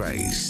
Climax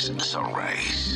Climax Sunrise.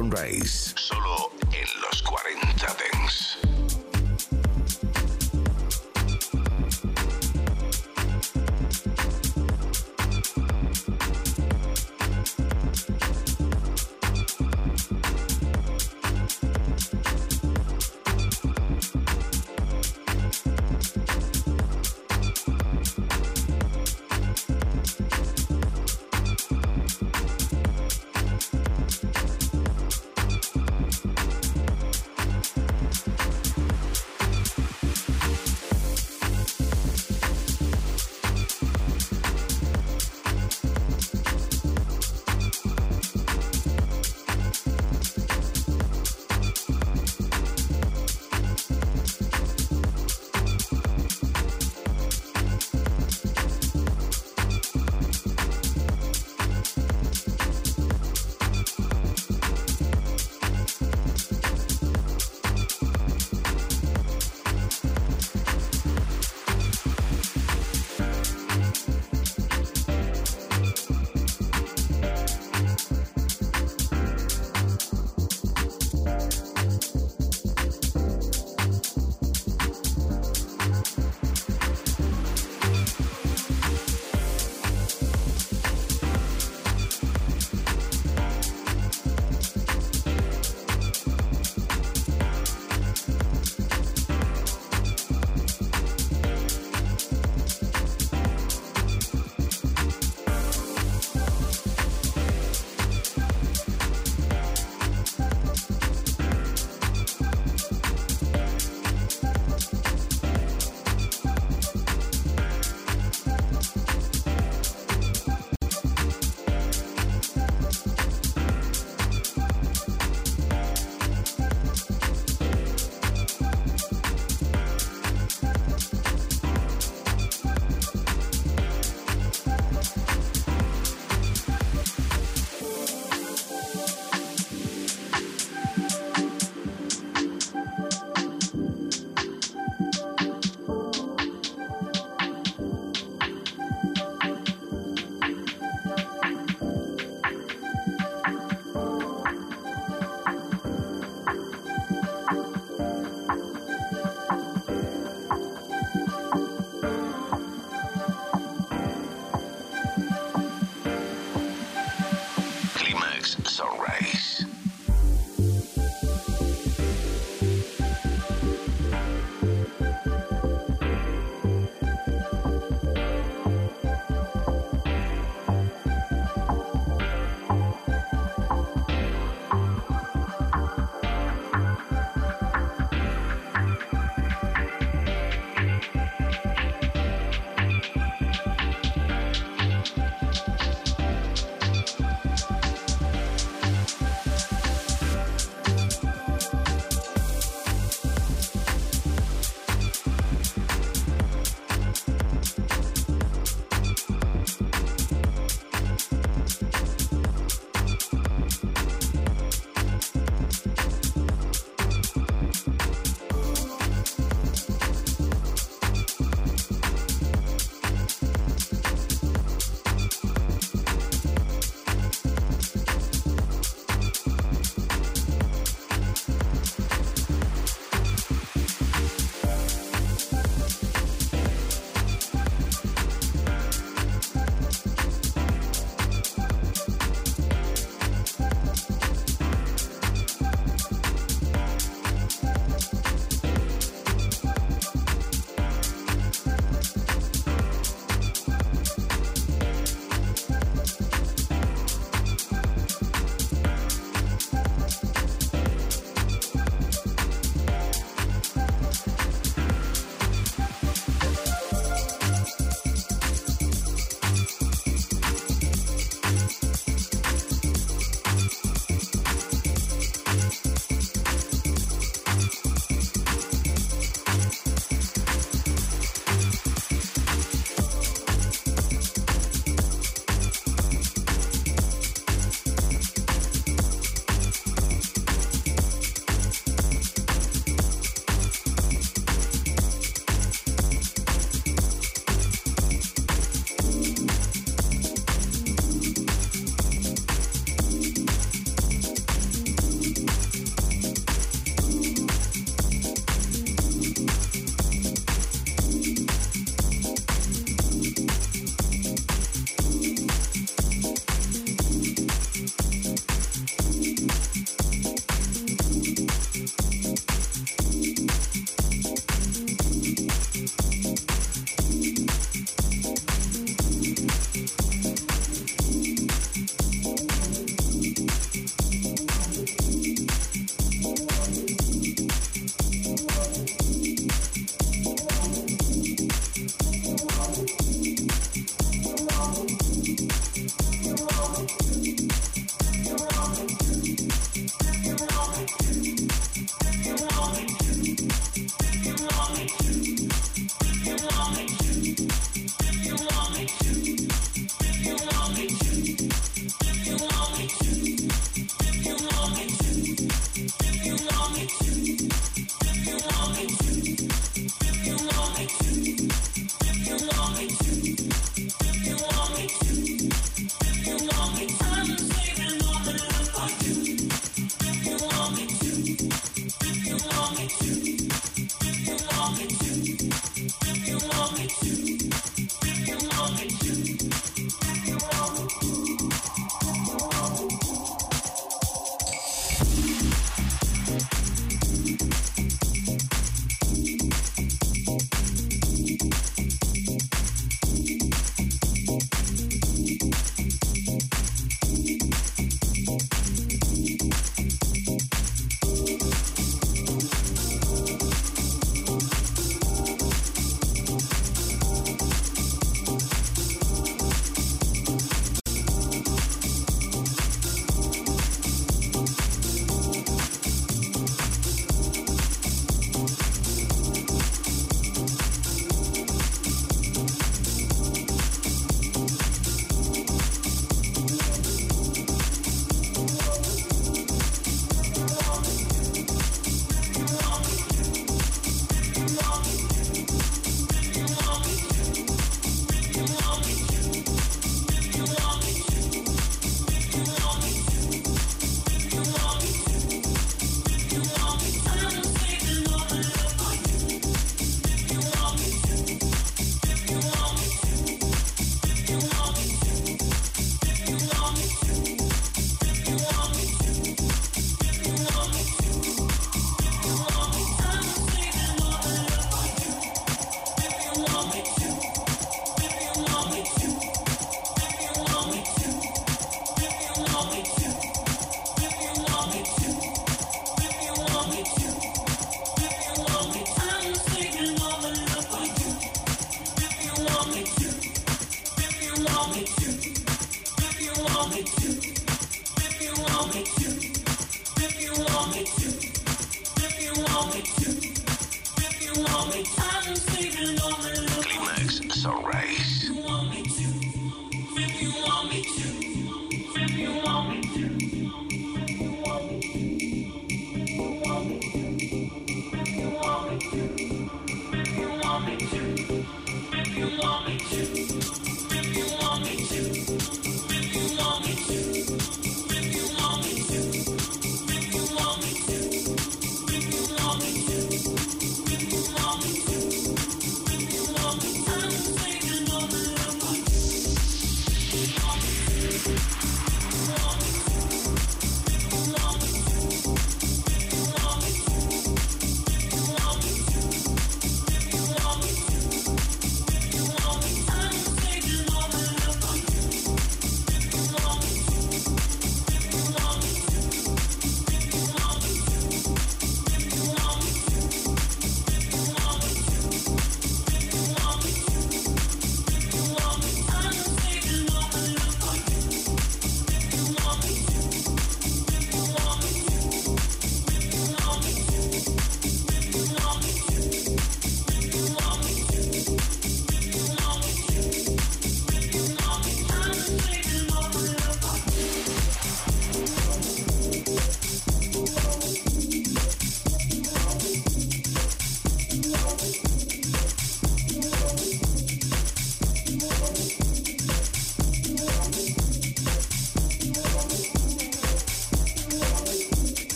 Climax Sunrise.